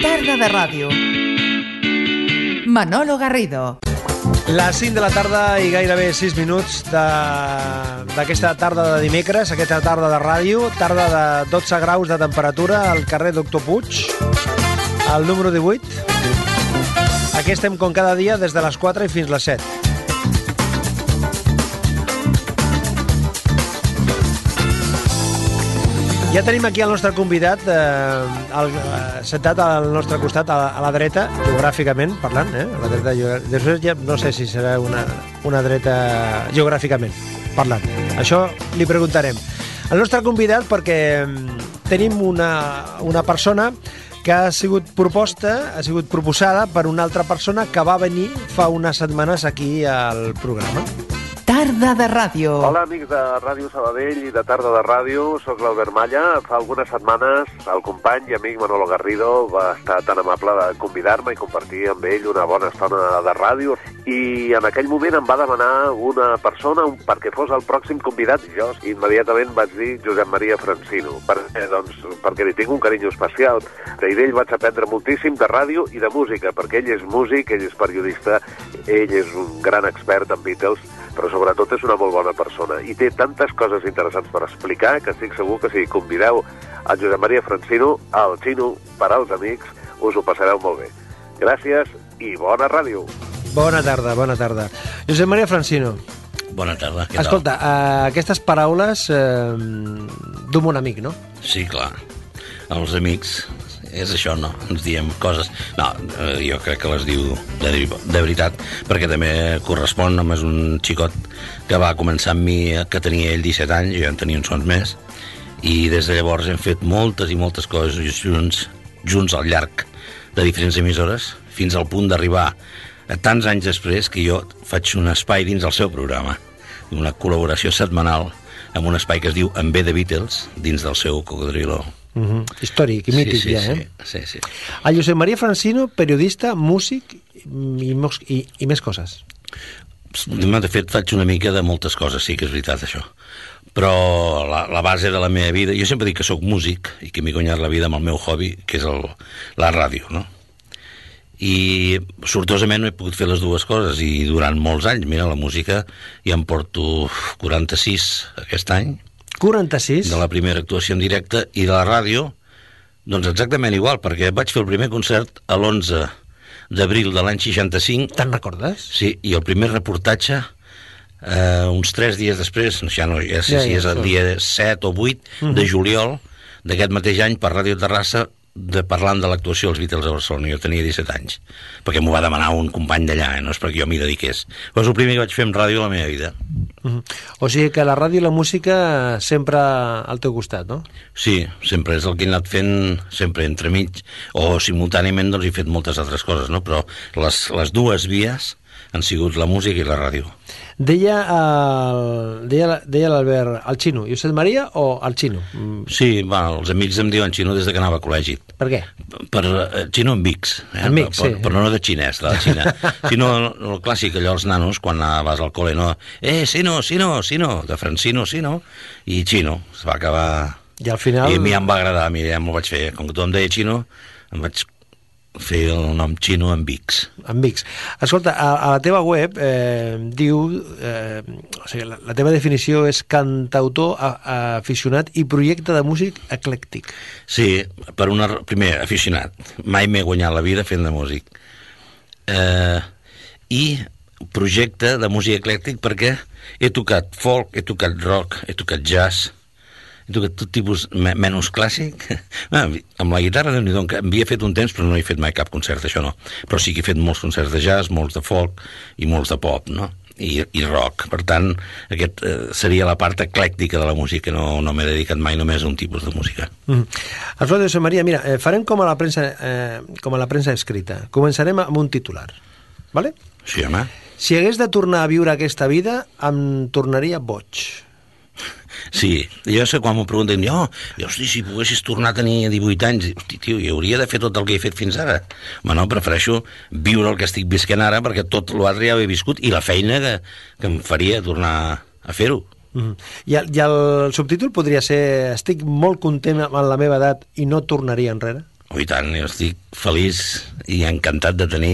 Tarda de ràdio. Manolo Garrido. Les 5 de la tarda i gairebé 6 minuts d'aquesta tarda de dimecres, aquesta tarda de ràdio, tarda de 12 graus de temperatura al carrer Doctor Puig, al número 18. Aquí estem com cada dia des de les 4 i fins les 7. Ja tenim aquí el nostre convidat, eh, el, eh, sentat al nostre costat, a, a la dreta, geogràficament parlant, eh? A la dreta, després ja no sé si serà una, una dreta geogràficament parlant. Això li preguntarem. El nostre convidat perquè mm, tenim una, una persona que ha sigut proposta, ha sigut proposada per una altra persona que va venir fa unes setmanes aquí al programa. Tarda de ràdio. Hola, amics de Ràdio Sabadell i de Tarda de Ràdio. Soc l'Albert Malla. Fa algunes setmanes el company i amic Manolo Garrido va estar tan amable de convidar-me i compartir amb ell una bona estona de ràdio. I en aquell moment em va demanar una persona perquè fos el pròxim convidat. Jo immediatament vaig dir Josep Maria Francino, perquè, doncs, perquè li tinc un carinyo especial. I d'ell vaig aprendre moltíssim de ràdio i de música, perquè ell és músic, ell és periodista, ell és un gran expert en Beatles, però sobretot és una molt bona persona i té tantes coses interessants per explicar que estic segur que si convideu a Josep Maria Francino, al Xino, per als amics, us ho passareu molt bé. Gràcies i bona ràdio. Bona tarda, bona tarda. Josep Maria Francino, Bona tarda, què escolta, eh, aquestes paraules eh, d'un bon amic, no? Sí, clar. Els amics, és això, no? Ens diem coses... No, eh, jo crec que les diu de, de veritat, perquè també correspon, home, és un xicot que va començar amb mi, eh, que tenia ell 17 anys, jo en tenia uns sons més, i des de llavors hem fet moltes i moltes coses junts, junts al llarg de diferents emissores, fins al punt d'arribar tants anys després que jo faig un espai dins del seu programa, una col·laboració setmanal amb un espai que es diu En ve de Beatles, dins del seu cocodrilo. Uh -huh. Històric i mític, sí, sí, ja, sí, eh? sí, sí. El Josep Maria Francino, periodista, músic i, i, i més coses. De fet, faig una mica de moltes coses, sí que és veritat, això. Però la, la base de la meva vida... Jo sempre dic que sóc músic i que m'he guanyat la vida amb el meu hobby, que és el, la ràdio, no? I sortosament he pogut fer les dues coses i durant molts anys, mira, la música ja em porto 46 aquest any, 46? de la primera actuació en directe i de la ràdio, doncs exactament igual, perquè vaig fer el primer concert a l'11 d'abril de l'any 65 Te'n recordes? Sí, i el primer reportatge, eh, uns tres dies després, ja no ja sé Ja, si ja, és el dia 7 o 8 de juliol d'aquest mateix any per Ràdio Terrassa de parlant de l'actuació dels Beatles a Barcelona. Jo tenia 17 anys, perquè m'ho va demanar un company d'allà, eh? no és perquè jo m'hi dediqués. Però és el primer que vaig fer en ràdio a la meva vida. Uh -huh. O sigui que la ràdio i la música sempre al teu costat, no? Sí, sempre és el que he anat fent sempre entremig, o simultàniament doncs he fet moltes altres coses, no? però les, les dues vies han sigut la música i la ràdio. Deia el, deia, deia l'Albert, el xino, Josep Maria o el xino? Mm, Sí, bueno, els amics em diuen xino des de que anava a col·legi. Per què? Per eh, xino amb Vics, eh? Amb Vics, per, sí. però no de xinès, de la Xina. sinó el, el clàssic, allò, els nanos, quan vas al col·le, no? Eh, sino, sino, sino, de Francino, sino, i xino. Es va acabar... I al final... I a mi em va agradar, a mi ja m'ho vaig fer. Com que tothom deia xino, em vaig fer el nom xino amb Vics. Amics. Escolta, a, a la teva web eh, diu... Eh, o sigui, la, la teva definició és cantautor, a, a, aficionat i projecte de músic eclèctic. Sí, per una... Primer, aficionat. Mai m'he guanyat la vida fent de músic. Eh, I projecte de música eclèctic perquè he tocat folk, he tocat rock, he tocat jazz, he tocat tot tipus me menys clàssic. Ah, amb la guitarra, déu nhi havia fet un temps, però no he fet mai cap concert, això no. Però sí que he fet molts concerts de jazz, molts de folk i molts de pop, no? I, i rock. Per tant, aquest eh, seria la part eclèctica de la música. No, no m'he dedicat mai només a un tipus de música. Mm. Escolta, Josep Maria, mira, eh, farem com a la premsa, eh, com a la premsa escrita. Començarem amb un titular. Vale? Sí, home. Si hagués de tornar a viure aquesta vida, em tornaria boig. Sí, jo sé quan m'ho pregunten, jo, jo, hosti, si poguessis tornar a tenir 18 anys, hosti, tio, i hauria de fer tot el que he fet fins ara. Home, no, prefereixo viure el que estic visquent ara, perquè tot l'altre ja ho he viscut, i la feina que, que em faria tornar a fer-ho. Mm. I, el, I el subtítol podria ser Estic molt content amb la meva edat i no tornaria enrere? Oh, i tant, jo estic feliç i encantat de tenir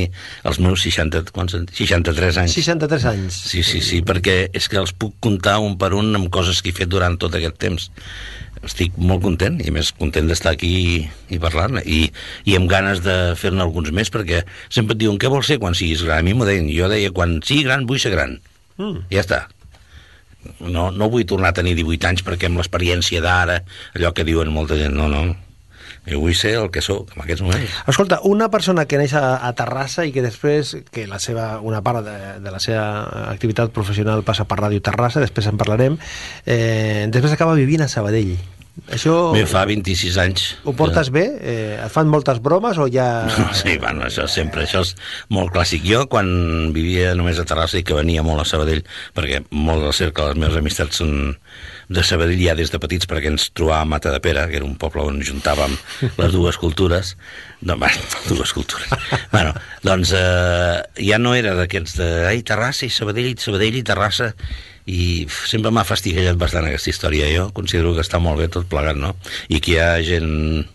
els meus 60, quants, en- 63 anys. 63 anys. Sí, sí, sí, perquè és que els puc comptar un per un amb coses que he fet durant tot aquest temps. Estic molt content, i més content d'estar aquí i, i parlar-ne, i, i amb ganes de fer-ne alguns més, perquè sempre et diuen, què vols ser quan siguis gran? A mi m'ho deien, jo deia, quan sigui gran vull ser gran. Mm. Ja està. No, no vull tornar a tenir 18 anys perquè amb l'experiència d'ara, allò que diuen molta gent, no, no. Jo vull ser el que sóc en aquests moments. Escolta, una persona que neix a, a Terrassa i que després, que la seva, una part de, de la seva activitat professional passa per Ràdio Terrassa, després en parlarem, eh, després acaba vivint a Sabadell. Això Bé, fa 26 anys. ho portes bé? Eh, et fan moltes bromes o ja... Sí, bueno, això sempre, això és molt clàssic. Jo, quan vivia només a Terrassa i que venia molt a Sabadell, perquè molt del cercle de les meves amistats són de Sabadell ja des de petits, perquè ens trobàvem a Mata de Pere, que era un poble on juntàvem les dues cultures. No, bueno, dues cultures. bueno, doncs eh, ja no era d'aquests de ai, Terrassa i Sabadell, i Sabadell i Terrassa, i sempre m'ha fastigallat bastant aquesta història. Jo considero que està molt bé tot plegat, no? I que hi ha gent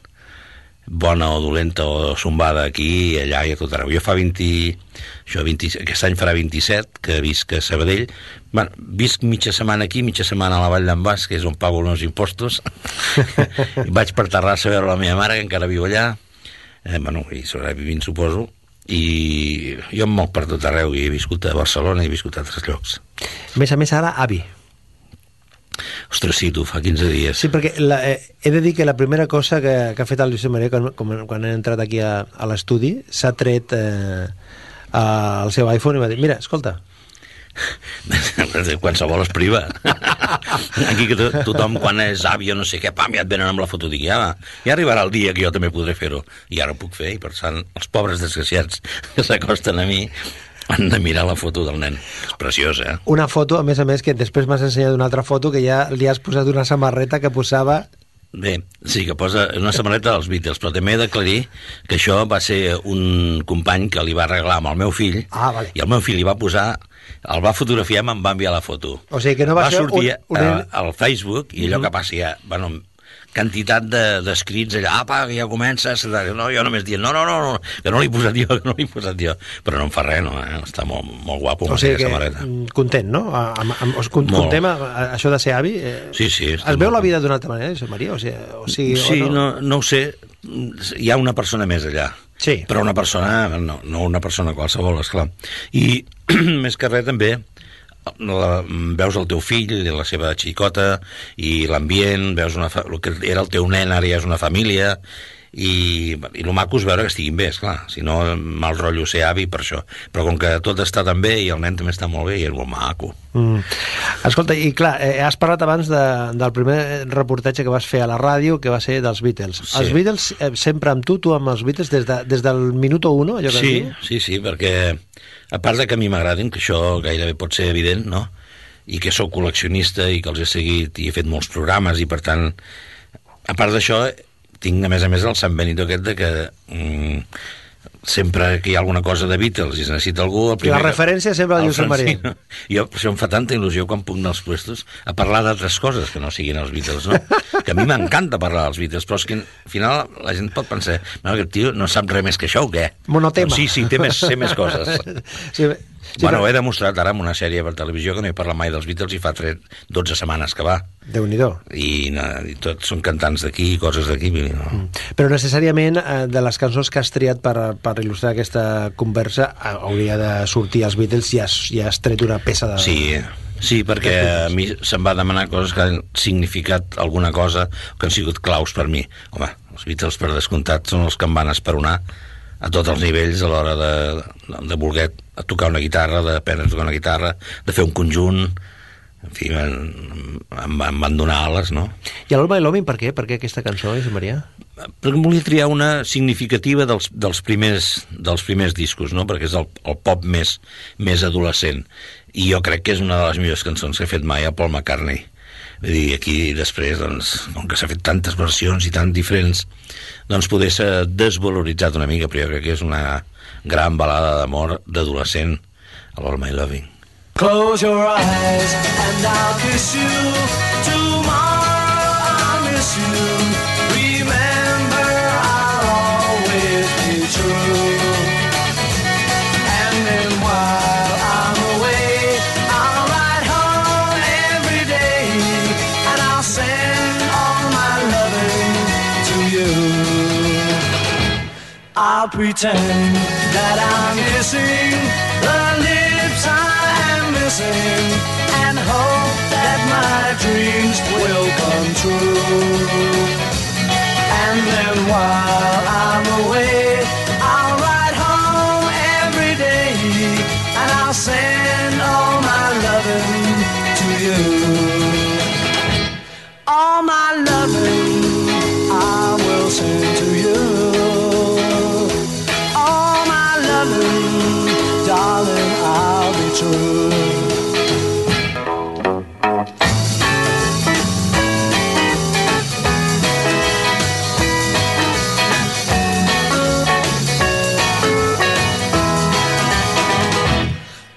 bona o dolenta o sombada aquí i allà i a tot arreu. Jo fa 20... Això, 20, aquest any farà 27, que visc a Sabadell. Bueno, visc mitja setmana aquí, mitja setmana a la Vall d'en Bas, que és on pago els meus impostos. I vaig per Terrassa a veure la meva mare, que encara viu allà. Eh, bueno, i sobrevivint, suposo. I jo em moc per tot arreu, i he viscut a Barcelona i he viscut a altres llocs. A més a més, ara, avi. Ostres, sí, tu, fa 15 dies. Sí, perquè la, eh, he de dir que la primera cosa que, que ha fet el Lluís Maria quan, quan, quan he entrat aquí a, a l'estudi s'ha tret eh, al seu iPhone i m'ha dit, mira, escolta, qualsevol es priva. Aquí que to tothom quan és avi o no sé què, pam, ja et venen amb la foto dic, ja, ja arribarà el dia que jo també podré fer-ho. I ara ho puc fer i per tant els pobres desgraciats que s'acosten a mi han de mirar la foto del nen és preciosa, eh? una foto, a més a més, que després m'has ensenyat una altra foto que ja li has posat una samarreta que posava... Bé, sí, que posa una samarreta dels Beatles, però també he d'aclarir que això va ser un company que li va arreglar amb el meu fill, Ah, vale. i el meu fill li va posar, el va fotografiar i me'n va enviar la foto. O sigui que no va, va ser sortir un, un... a, al Facebook i allò que passa ja, bueno, quantitat de- d'escrits allà, apa, que ja comences, no, jo només dient, no, no, no, no, que no l'he posat jo, que no l'he posat jo, però no em fa res, no, eh? està molt, molt guapo O sigui que samarreta. mm, content, no? A- Amb, amb, us con- Molt. contem a, a, això de ser avi? Eh, Sí, sí. Es veu molt la vida d'una altra manera, Josep Maria? O sigui, o sigui Sí, o no, no ho sé, hi ha una persona més allà. Sí. Però una persona, no, no una persona qualsevol, esclar. I més que res també la, veus el teu fill i la seva xicota i l'ambient, veus una fa, el que era el teu nen ara ja és una família i, i el maco és veure que estiguin bé, esclar, si no mal rotllo ser avi per això, però com que tot està tan bé i el nen també està molt bé i és molt maco Mm. Escolta, i clar, eh, has parlat abans de, del primer reportatge que vas fer a la ràdio, que va ser dels Beatles. Sí. Els Beatles, eh, sempre amb tu, tu amb els Beatles, des, de, des del minuto uno, allò que Sí, sí, sí, perquè a part de que a mi m'agradin, que això gairebé pot ser evident, no? I que sóc col·leccionista i que els he seguit i he fet molts programes i per tant, a part d'això, tinc a més a més el Sant Benito aquest de que mm, sempre que hi ha alguna cosa de Beatles i es necessita algú... El primer La referència sempre al Josep Maria. Jo, per això em fa tanta il·lusió quan puc anar als puestos a parlar d'altres coses que no siguin els Beatles, no? Que a mi m'encanta parlar dels Beatles, però és que al final la gent pot pensar no, aquest tio no sap res més que això o què? Monotema. Doncs sí, sí, té més, sé més coses. Sí, sí, bueno, però- he demostrat ara amb una sèrie per televisió que no he parlat mai dels Beatles i fa 3, 12 setmanes que va. Déu-n'hi-do. I, no, i tots són cantants d'aquí i coses d'aquí. No? Però necessàriament eh, de les cançons que has triat per, per il·lustrar aquesta conversa eh, hauria de sortir els Beatles i has, i has tret una peça de... Sí, sí, perquè a mi se'm va demanar coses que han significat alguna cosa que han sigut claus per mi. Home, els Beatles, per descomptat, són els que em van esperonar a tots els nivells a l'hora de, de voler tocar una guitarra, d'aprendre a tocar una guitarra, de fer un conjunt, en fi, em, em, em van donar ales, no? I l'Alma i l'Homin, per què? Per què aquesta cançó, Josep Maria? perquè volia triar una significativa dels, dels, primers, dels primers discos, no? perquè és el, el pop més, més adolescent. I jo crec que és una de les millors cançons que he fet mai a Paul McCartney. Vull dir, aquí després, doncs, com que s'ha fet tantes versions i tan diferents, doncs poder ser desvaloritzat una mica, però jo crec que és una gran balada d'amor d'adolescent a l'All My Loving. Close your eyes and I'll kiss you. Pretend that I'm kissing the lips I am missing and hope that my dreams will come true. And then while I'm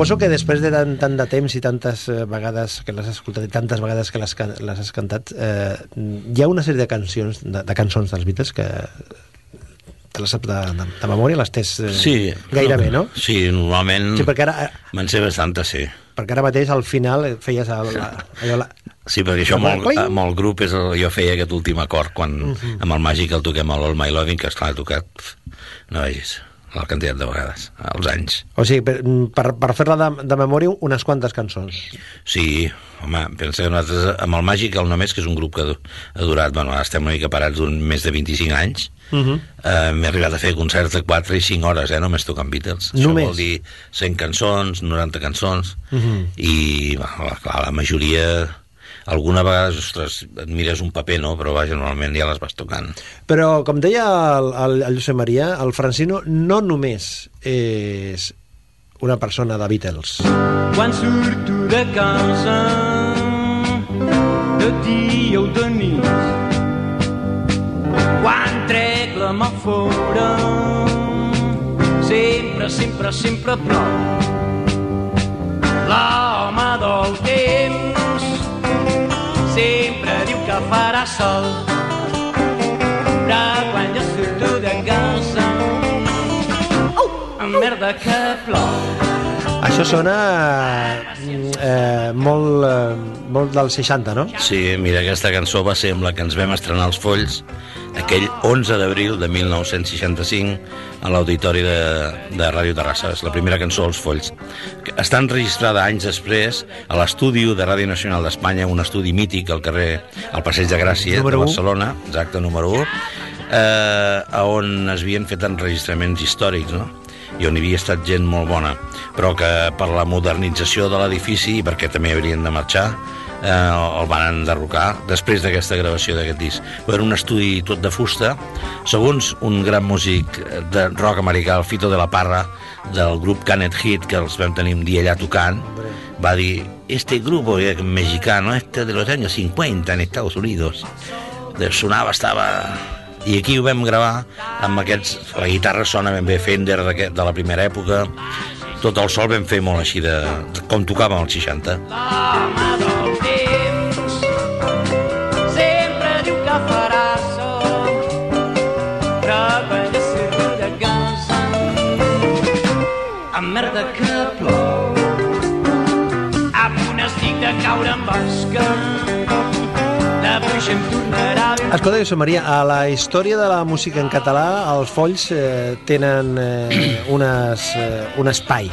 Suposo que després de tant, tant de temps i tantes eh, vegades que l'has escoltat i tantes vegades que les, les has cantat, eh, hi ha una sèrie de cançons, de, de cançons dels Beatles que te les saps de, de, de memòria, les tens eh, Sí. gairebé, no? Sí, normalment... Sí, perquè ara, Me'n sé bastantes, sí. perquè ara mateix al final feies el, la, allò, la, Sí, perquè això amb el grup és el, jo feia aquest últim acord quan Mhm. amb el màgic el toquem a l'All My Loving, que esclar, tocat, no vegis, la quantitat de vegades, als anys. o sigui, per, per, per fer-la de, de memòria, unes quantes cançons. Sí, home, pensa que nosaltres, amb el Màgic, el només, que és un grup que ha durat, bueno, ara estem una mica parats d'un més de 25 anys, uh Mhm. -huh. eh, m'he arribat a fer concerts de 4 i 5 hores, eh, només tocant Beatles. Només? Això vol dir 100 cançons, 90 cançons, uh Mhm. -huh. i, bueno, clar, la majoria... Alguna vegada, ostres, et mires un paper, no? Però, vaja, normalment ja les vas tocant. Però, com deia el, el, el Josep Maria, el Francino no només és una persona de Beatles. Quan surto de casa de dia o de nit quan trec la mà fora sempre, sempre, sempre plou l'home del temps sempre diu que farà sol. Però quan jo surto de casa oh, merda que plou. Això sona eh, molt, eh, molt dels 60, no? Sí, mira, aquesta cançó va ser amb la que ens vam estrenar els Folls aquell 11 d'abril de 1965 a l'auditori de, de Ràdio Terrassa. És la primera cançó dels Folls. Està enregistrada anys després a l'estudi de Ràdio Nacional d'Espanya, un estudi mític al carrer, al Passeig de Gràcia Número de. Barcelona, exacte, número 1, eh, a on es havien fet enregistraments històrics, no? i on hi havia estat gent molt bona, però que per la modernització de l'edifici perquè també haurien de marxar, eh, el van enderrocar després d'aquesta gravació d'aquest disc. Era un estudi tot de fusta, segons un gran músic de rock americà, el Fito de la Parra, del grup Canet Hit, que els vam tenir un dia allà tocant, va dir, este grupo eh, mexicano, este de los años 50 en Estados Unidos, de- sonava, estava... I aquí ho vam gravar amb aquests... La guitarra sona ben bé Fender d'aquest- de la primera època, tot el sol vam fer molt així de, de com tocàvem als 60. L'home Escolta, Josep Maria, a la història de la música en català, els folls eh, tenen eh, unes, eh, un espai.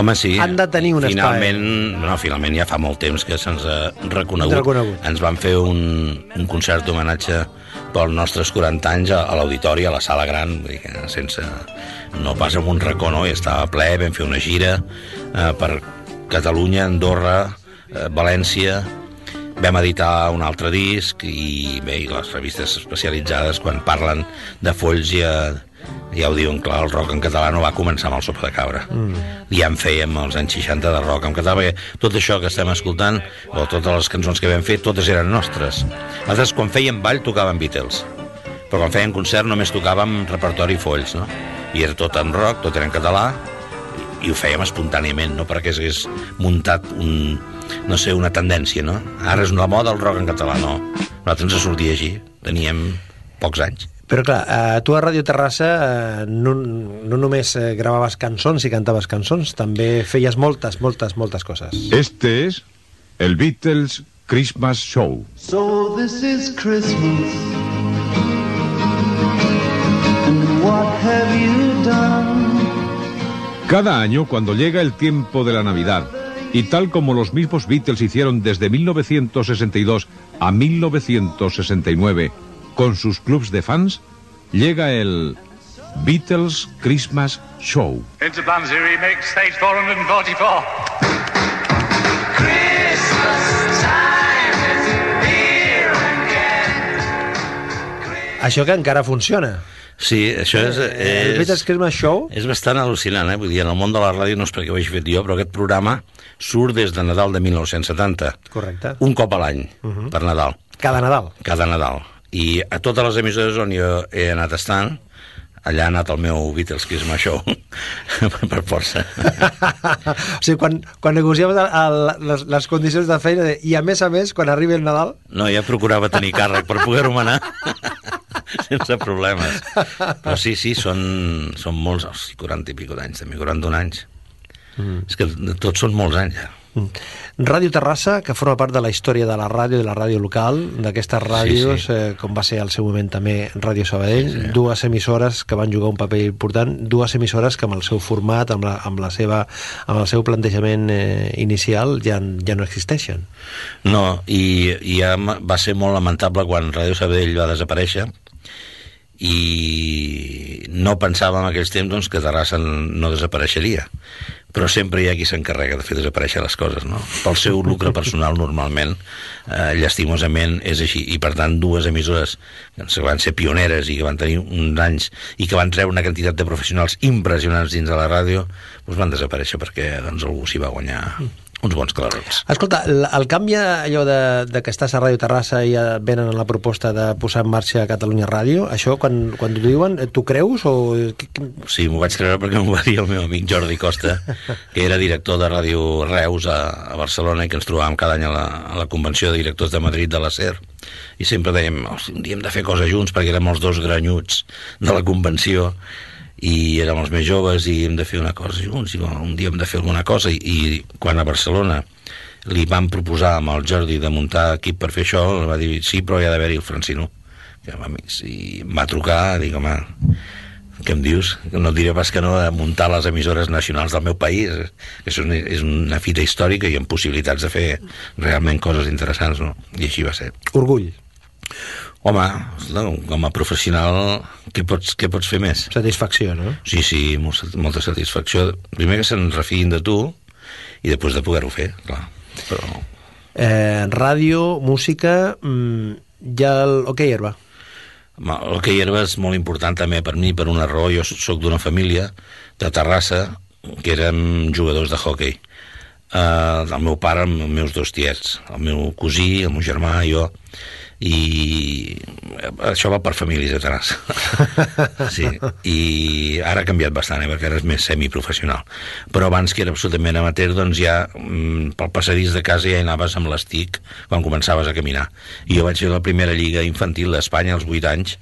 Home, sí. Han de tenir un finalment, No, finalment ja fa molt temps que se'ns ha reconegut. Reconegut. Ens van fer un, un concert d'homenatge pels nostres 40 anys a, a l'auditori, a la sala gran, vull dir sense... No pas amb un racó, no? I estava ple, vam fer una gira eh, per Catalunya, Andorra, eh, València, vam editar un altre disc i bé, i les revistes especialitzades quan parlen de folls ja, ja ho diuen clar, el rock en català no va començar amb el sopa de cabra mm. ja en fèiem els anys 60 de rock en català perquè tot això que estem escoltant o totes les cançons que vam fer totes eren nostres nosaltres quan fèiem ball tocàvem Beatles però quan fèiem concert només tocàvem repertori folls no? i era tot en rock, tot era en català i ho fèiem espontàniament, no perquè s'hagués muntat un, no sé, una tendència, no? Ara és una moda el rock en català, no. Nosaltres ens sortia així, teníem pocs anys. Però clar, eh, tu a Ràdio Terrassa eh, no, no només eh, gravaves cançons i cantaves cançons, també feies moltes, moltes, moltes coses. Este es el Beatles Christmas Show. So this is Christmas. And what have you done? Cada año, cuando llega el tiempo de la Navidad, y tal como los mismos Beatles hicieron desde 1962 a 1969 con sus clubs de fans, llega el Beatles Christmas Show. Into Bamsey remix, stage 444. Christmas time is here again. Això que encara funciona. Sí, això és... El és... Beatles Christmas Show És bastant al·lucinant, eh? Vull dir, en el món de la ràdio no és perquè ho hagi fet jo, però aquest programa surt des de Nadal de 1970. Correcte. Un cop a l'any, per Nadal, cada Nadal. cada Nadal. I a totes les emissores on jo he anat estant, allà ha anat el meu Beatles Christmas Show, per força. o sigui, quan, quan negociaves el, el, les, les condicions de feina de, i a més a més, quan arribi el Nadal No, ja procurava tenir càrrec per poder-ho manar sense problemes. Però sí, sí, són, són molts, hosti, 40 i pico d'anys, també 41 anys. Mm. És que tots són molts anys, ja. Ràdio Terrassa, que forma part de la història de la ràdio, de la ràdio local, d'aquestes ràdios, Sí, sí. Eh, com va ser al seu moment també Ràdio Sabadell, sí, sí. dues emissores que van jugar un paper important, dues emissores que amb el seu format, amb, la, amb, la seva, amb el seu plantejament eh, inicial ja, ja no existeixen. No, i, i ja va ser molt lamentable quan Ràdio Sabadell va desaparèixer i no pensàvem en aquells temps doncs, que Terrassa no desapareixeria però sempre hi ha qui s'encarrega de fer desaparèixer les coses, no? Pel seu lucre personal, normalment, eh, llastimosament, és així. I, per tant, dues emissores que van ser pioneres i que van tenir uns anys i que van treure una quantitat de professionals impressionants dins de la ràdio, doncs van desaparèixer perquè doncs, algú s'hi va guanyar uns bons clarons. Escolta, el, canvi allò de, de que estàs a Ràdio Terrassa i ja venen a la proposta de posar en marxa Catalunya Ràdio, això quan, quan t'ho diuen, eh, tu creus o... Sí, m'ho vaig creure perquè m'ho va dir el meu amic Jordi Costa, que era director de Ràdio Reus a, a Barcelona i que ens trobàvem cada any a la, a la convenció de directors de Madrid de la SER. I sempre dèiem, "Hosti, un dia hem de fer coses junts perquè érem els dos granyuts de la convenció i érem els més joves i hem de fer una cosa junts i un dia hem de fer alguna cosa i, i quan a Barcelona li van proposar amb el Jordi de muntar equip per fer això, va dir sí, però hi ha d'haver-hi el Francino que va, i em va trucar, dic, home, què em dius? No et diré pas que no de muntar les emissores nacionals del meu país. És una, és una fita històrica i amb possibilitats de fer realment coses interessants, no? I així va ser. Orgull, Home, com a professional, què pots, què pots fer més? satisfacció, no? Sí, sí, molt, molta satisfacció. Primer que se'n refiïn de tu i després de poder-ho fer, clar. Però Eh, ràdio, música, mm, ja el OK Herba. El que hi és molt important també per mi, per una raó. Jo sóc d'una família de Terrassa que érem jugadors de hockey. Uh, el meu pare amb els meus dos tiets, el meu cosí, el meu germà, jo, i això va per famílies Terrassa. sí, i ara ha canviat bastant, eh, perquè ara és més semiprofessional. Però abans, que era absolutament amateur, doncs ja mm, pel passadís de casa ja hi anaves amb l'estic quan començaves a caminar. I jo vaig fer la primera lliga infantil d'Espanya als 8 anys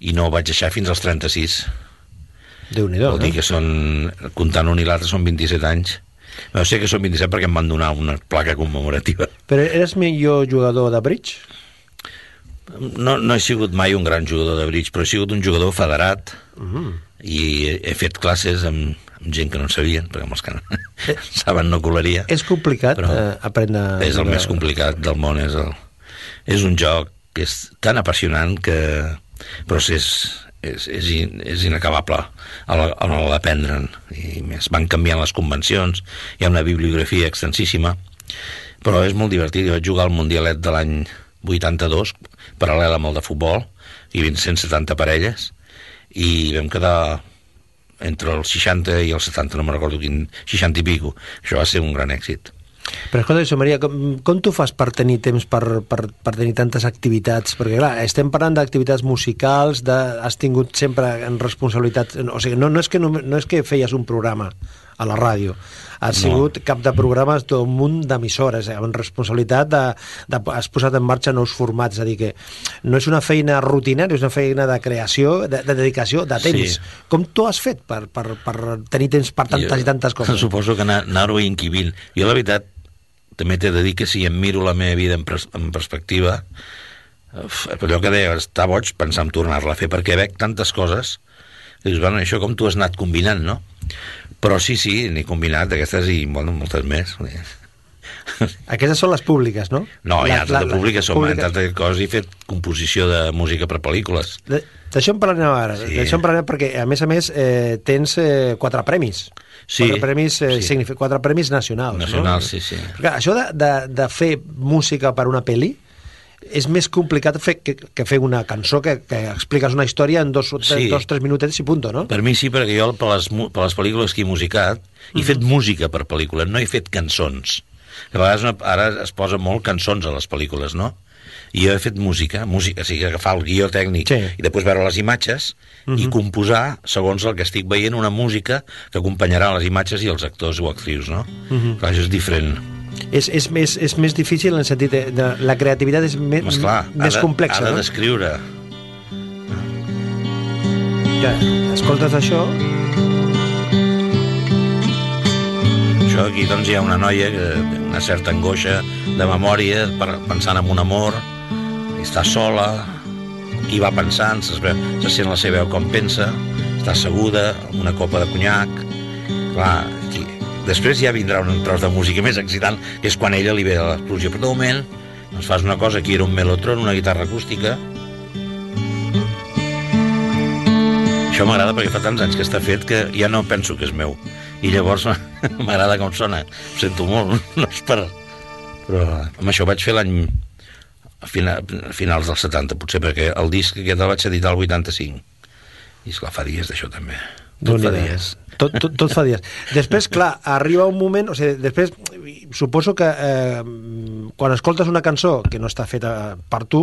i no vaig deixar fins als 36. Déu-n'hi-do, Vol dir eh? que són, comptant un i l'altre, són 27 anys. No sé que són 27 perquè em van donar una placa commemorativa. Però eres millor jugador de bridge? No, no he sigut mai un gran jugador de bridge, però he sigut un jugador federat Mm. i he, he fet classes amb, amb gent que no en sabien, perquè amb els que no, saben no colaria. És complicat Però eh, aprendre... És el més complicat del món, és, el, és un joc que és tan apassionant que però és, és, és, in, és inacabable a la- a l'hora d'aprendre'n i més van canviant les convencions hi ha una bibliografia extensíssima Però és molt divertit. Jo vaig jugar al Mundialet de l'any 82, paral·lel amb el de futbol, i 170 parelles, i vam quedar entre els 60 i els 70, no me'n recordo quin, 60 i pico. Això va ser un gran èxit. Però escolta, Josep Maria, com, com tu fas per tenir temps per, per, per tenir tantes activitats? Perquè, clar, estem parlant d'activitats musicals, de, has tingut sempre en responsabilitats... O sigui, no, no, és que, no, no és que feies un programa a la ràdio, No. sigut cap de programes d'un munt d'emissores, eh, amb responsabilitat de, de... Has posat en marxa nous formats, és a dir, que no és una feina rutinària, és una feina de creació, de, de dedicació, de temps. Sí. Com tu has fet per, per, per tenir temps per tantes Jo i tantes coses? Suposo que anar- anar-ho inquivint. Jo, la veritat, també t'he de dir que si em miro la meva vida en, pres en perspectiva, uf, allò que deia, està boig pensar en tornar-la a fer, perquè veig tantes coses que dius, bueno, això com tu has anat combinant, no? Però sí, sí, n'he combinat d'aquestes i, bueno, moltes més. Aquestes són les públiques, no? No, hi ha altres de públiques, som públiques. altres coses, he fet composició de música per pel·lícules. D'això en parlarem ara. Sí. D'això en parlarem perquè, a més a més, eh, tens eh, quatre premis. Sí, Quatre premis, eh, sí. quatre premis nacionals. Nacionals, no? sí, sí. Perquè això de, de, de fer música per una pel·li és més complicat fer, que, que fer una cançó que, que expliques una història en dos, tres, Sí. dos tres minutets i punto, no? Per mi sí, perquè jo per les, per les pel·lícules que he musicat he fet música per pel·lícula, no he fet cançons. A vegades una, ara es posa molt cançons a les pel·lícules, no? I jo he fet música, música, o sigui, agafar el guió tècnic Sí. i després veure les imatges i composar, segons el que estic veient, una música que acompanyarà les imatges i els actors o actrius, no? Clar, això és diferent. És, és, més, és més difícil en el sentit de, de la creativitat és més, Però, esclar, més ha de, complexa, ha de no? descriure. Ja, escoltes això... Això aquí doncs hi ha una noia que té una certa angoixa de memòria per, pensant en un amor i està sola i va pensant, se, se sent la seva veu com pensa està asseguda amb una copa de conyac clar, aquí. Després ja vindrà un tros de música més excitant que és quan ella li ve l'explosió. Però de moment doncs fas una cosa, aquí era un melotron una guitarra acústica. Això m'agrada perquè fa tants anys que està fet que ja no penso que és meu. I llavors m'agrada com sona. Ho sento molt, no és per però amb això vaig fer l'any a finals dels 70 potser perquè el disc aquest el vaig editar el 85 i esclar fa dies d'això també tot fa dies Tot, tot, tot fa dies. Després, clar, arriba un moment... O sigui, després, suposo que eh, quan escoltes una cançó que no està feta per tu,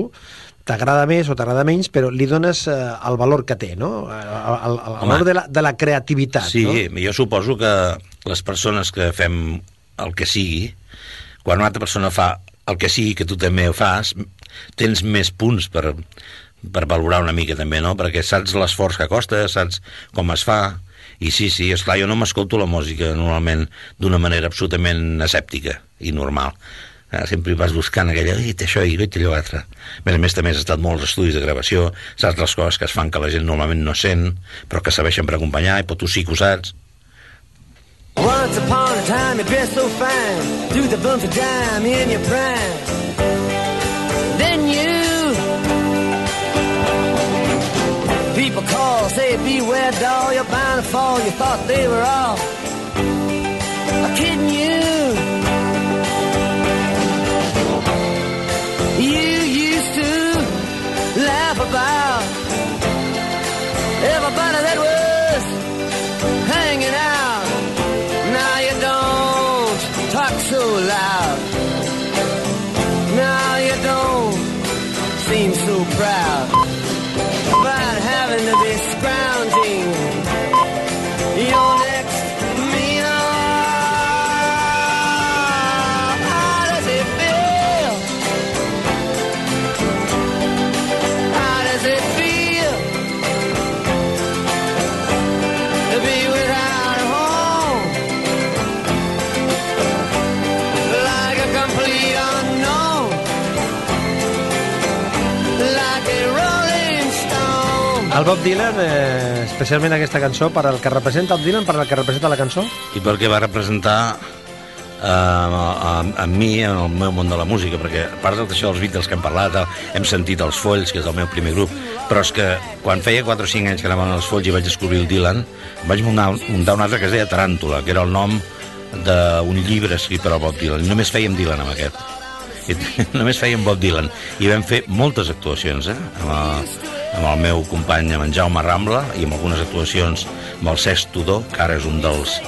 t'agrada més o t'agrada menys, però li dones eh, el valor que té, no? El, el, el valor de la, de la creativitat, Sí, no? jo suposo que les persones que fem el que sigui, quan una altra persona fa el que sigui que tu també ho fas, tens més punts per, per valorar una mica també, no? Perquè saps l'esforç que costa, saps com es fa, i sí, sí, esclar, jo no m'escolto la música normalment d'una manera absolutament escèptica i normal. Eh, sempre vas buscant aquella, i això i té allò altre. A més a més, també has estat molts estudis de gravació, saps les coses que es fan que la gent normalment no sent, però que serveixen per acompanyar, i però tu sí que ho saps. Once upon a time, you dressed so fine, do the bump to dime in your prime. Say, doll, you're bound to fall. You thought they were all El Bob Dylan, eh, especialment aquesta cançó, per al que representa el Dylan, per al que representa la cançó? i perquè va representar eh, a, a mi en el meu món de la música, perquè a part d'això dels Beatles que hem parlat, eh, hem sentit els Folls, que és el meu primer grup, però és que quan feia 4 o 5 anys que anaven als Folls i vaig descobrir el Dylan, vaig muntar, muntar un altre que es deia Taràntula, que era el nom d'un llibre escrit per al Bob Dylan. Només fèiem Dylan amb aquest. I només fèiem Bob Dylan. I vam fer moltes actuacions, eh? Amb el, amb el meu company, amb en Jaume Rambla, i amb algunes actuacions amb el Cesc Tudor, que ara és un dels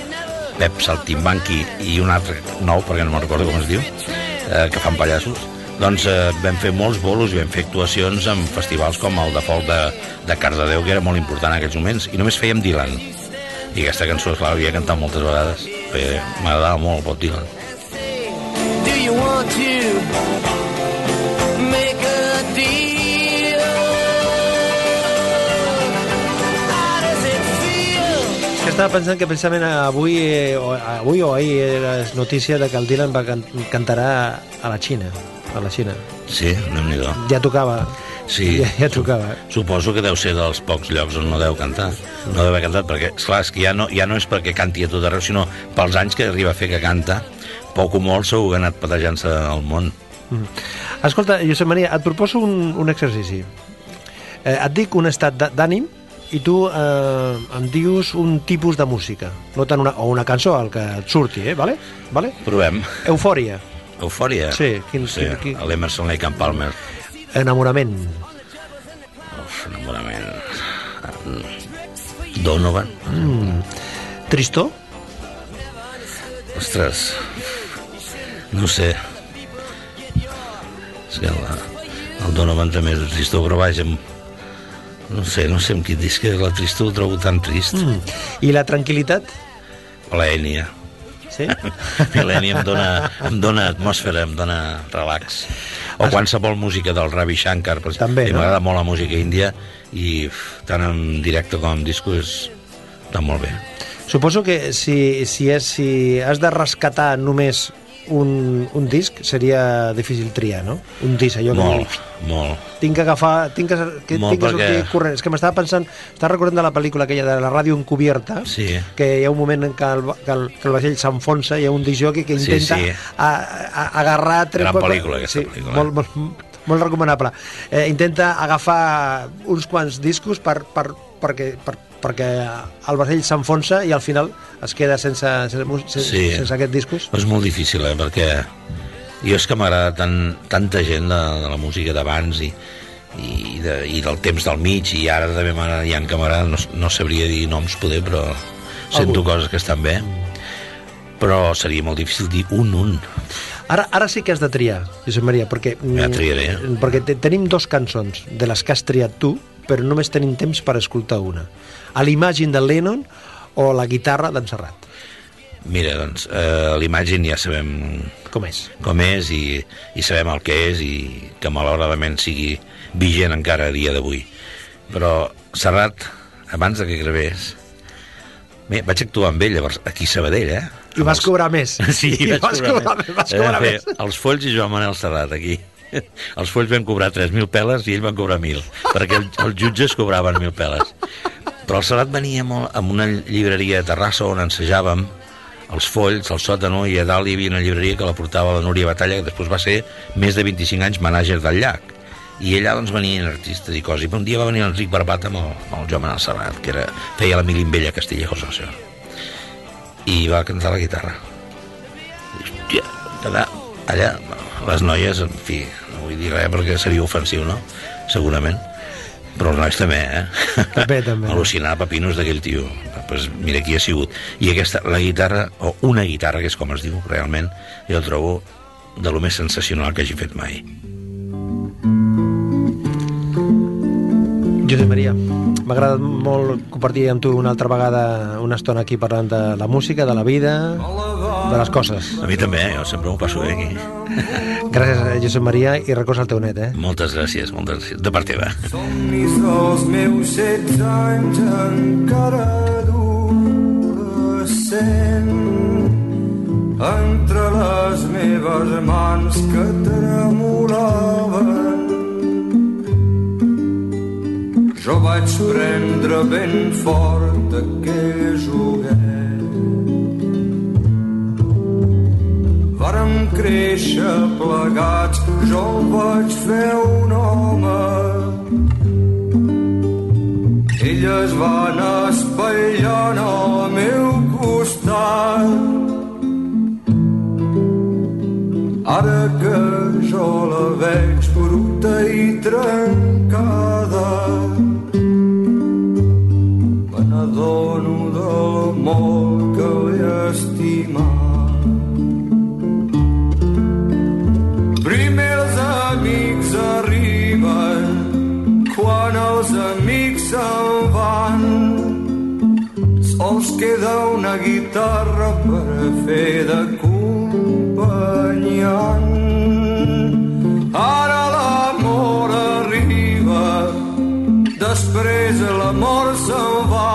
Pep Saltimbanqui i un altre nou, perquè no me'n recordo com es diu, eh, que fan pallassos. Doncs eh, vam fer molts bolos i vam fer actuacions en festivals com el de Folk de, de Cardedeu, que era molt important en aquells moments, i només fèiem Dylan. I aquesta cançó, esclar, l'havia cantat moltes vegades, perquè m'agradava molt Bob Dylan. Do you want to make a deal? How does it feel? Que estava pensant que precisament avui, eh, o, avui o ahir era notícia de que el Dylan va can cantarà a la Xina. A la Xina. Sí, déu nhi Ja tocava. Sí. Ja, ja tocava. Suposo que deu ser dels pocs llocs on no deu cantar. No deu haver cantat, perquè, esclar, és que ja no, ja no és perquè canti a tot arreu, sinó pels anys que arriba a fer que canta, poc o molt segur que ha anat patejant-se al món. Escolta, Josep Maria, et proposo un, un exercici. Eh, et dic un estat d'ànim i tu eh, em dius un tipus de música. No tant una, o una cançó, el que et surti, eh? Vale? Vale? Provem. Eufòria, Eufòria? Sí, quin- sí quin- quin- l'Emerson Lake and Palmer. enamorament, Uf, enamorament. Donovan. tristor, Ostres, no sé. És que el, el Donovan també és tristor, però vaja, no sé, no sé amb quin disc és la tristor, ho trobo tan trist. Mm. i la tranquil·litat, La Enya. sí? L'Enya em dona, em dona atmosfera, em dona relax. O qualsevol música del Ravi Shankar, per. També, no? M'agrada molt la música índia i tant en directe com en disco és, està molt bé. Suposo que si, si, és, si has de rescatar només un, un disc, seria difícil triar, no? Un disc, allò que Molt, dius, molt. tinc que agafar, tinc que, que, Molt tinc que sortir perquè- corrent. És que m'estava pensant, estava recordant de la pel·lícula aquella de la ràdio encubierta, Sí. que hi ha un moment en què el, que el, que el vaixell s'enfonsa, hi ha un disjockey que Sí, intenta sí. A, a, agarrar... Gran pel·lícula, aquesta sí, pel·lícula. Molt, molt, molt recomanable. Eh, intenta agafar uns quants discos per, per, perquè, per, perquè el vaixell s'enfonsa i al final es queda sense, sense, sense, Sí. sense aquests discos. És molt difícil, eh? Perquè jo és que m'agrada tant, tanta gent de, de la música d'abans i, i, de, i del temps del mig i ara també m'agrada, hi ha que m'agrada, no, no sabria dir noms poder, però sento coses que estan bé. Però seria molt difícil dir un, un. Ara, ara sí que has de triar, Josep Maria, perquè, Ja mm, triaré. perquè te, tenim dos cançons de les que has triat tu, però només tenim temps per escoltar una. A l'Imagine de Lennon o la guitarra d'en Serrat. Mira, doncs, eh, l'imatge ja sabem Com és? com és i, i sabem el que és i que malauradament sigui vigent encara a dia d'avui. Però Serrat, abans de que gravés, bé, vaig actuar amb ell llavors aquí a Sabadell, eh? I vas cobrar més. Sí, I vaig vas cobrar més. Vas cobrar Eh, més. Els Folls i Joan Manel Serrat, aquí. Els Folls van cobrar 3.000 peles i ell van cobrar 1.000, perquè el, els jutges cobraven 1.000 peles. Però el Serrat venia molt amb una llibreria a Terrassa on ensejàvem els folls, el sòtano, i a dalt hi havia una llibreria que la portava la Núria Batalla, que després va ser més de 25 anys mànager del llac. I allà doncs venien artistes i coses. I un dia va venir l'Enric Barbat amb el, amb el Joan Manel Serrat, que era, feia la Milimbella Castillejos, això. I va cantar la guitarra. Hòstia, allà, allà, les noies, en fi, no vull dir res perquè seria ofensiu, no? Segurament. Però els nois també, eh? També, també. Al·lucinar pepinos d'aquell tio. Pues mira qui ha sigut. I aquesta, la guitarra, o una guitarra, que és com es diu realment, jo el trobo de lo més sensacional que hagi fet mai. Josep Maria, m'ha agradat molt compartir amb tu una altra vegada una estona aquí parlant de la música, de la vida, de les coses. A mi també, eh? jo sempre m'ho passo bé aquí. Gràcies, eh, Josep Maria, i records al teu net, eh? Moltes gràcies, moltes gràcies. De part teva. Somnis dels meus setze anys encara adolescent entre les meves mans que tremolaven jo vaig prendre ben fort aquell joguet Vàrem créixer plegats, jo el vaig fer un home. Elles van espailant al meu costat. Ara que jo la veig bruta i tranquil·la, guitarra per fer de companyant. Ara l'amor arriba, després l'amor se'n va.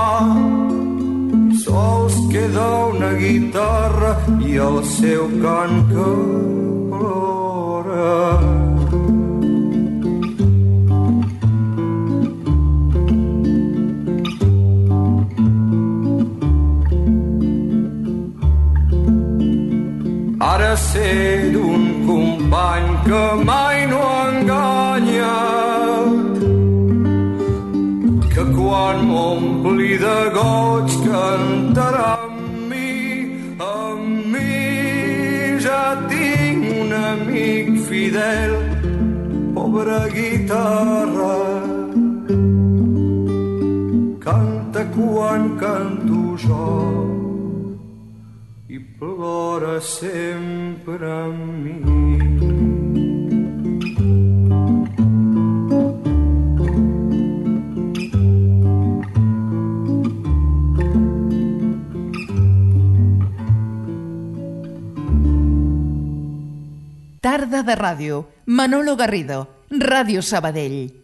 Sols queda una guitarra i el seu cant que guitarra. Canta quan canto jo i plora sempre amb mi. Tarda de ràdio. Manolo Garrido. Ràdio Sabadell.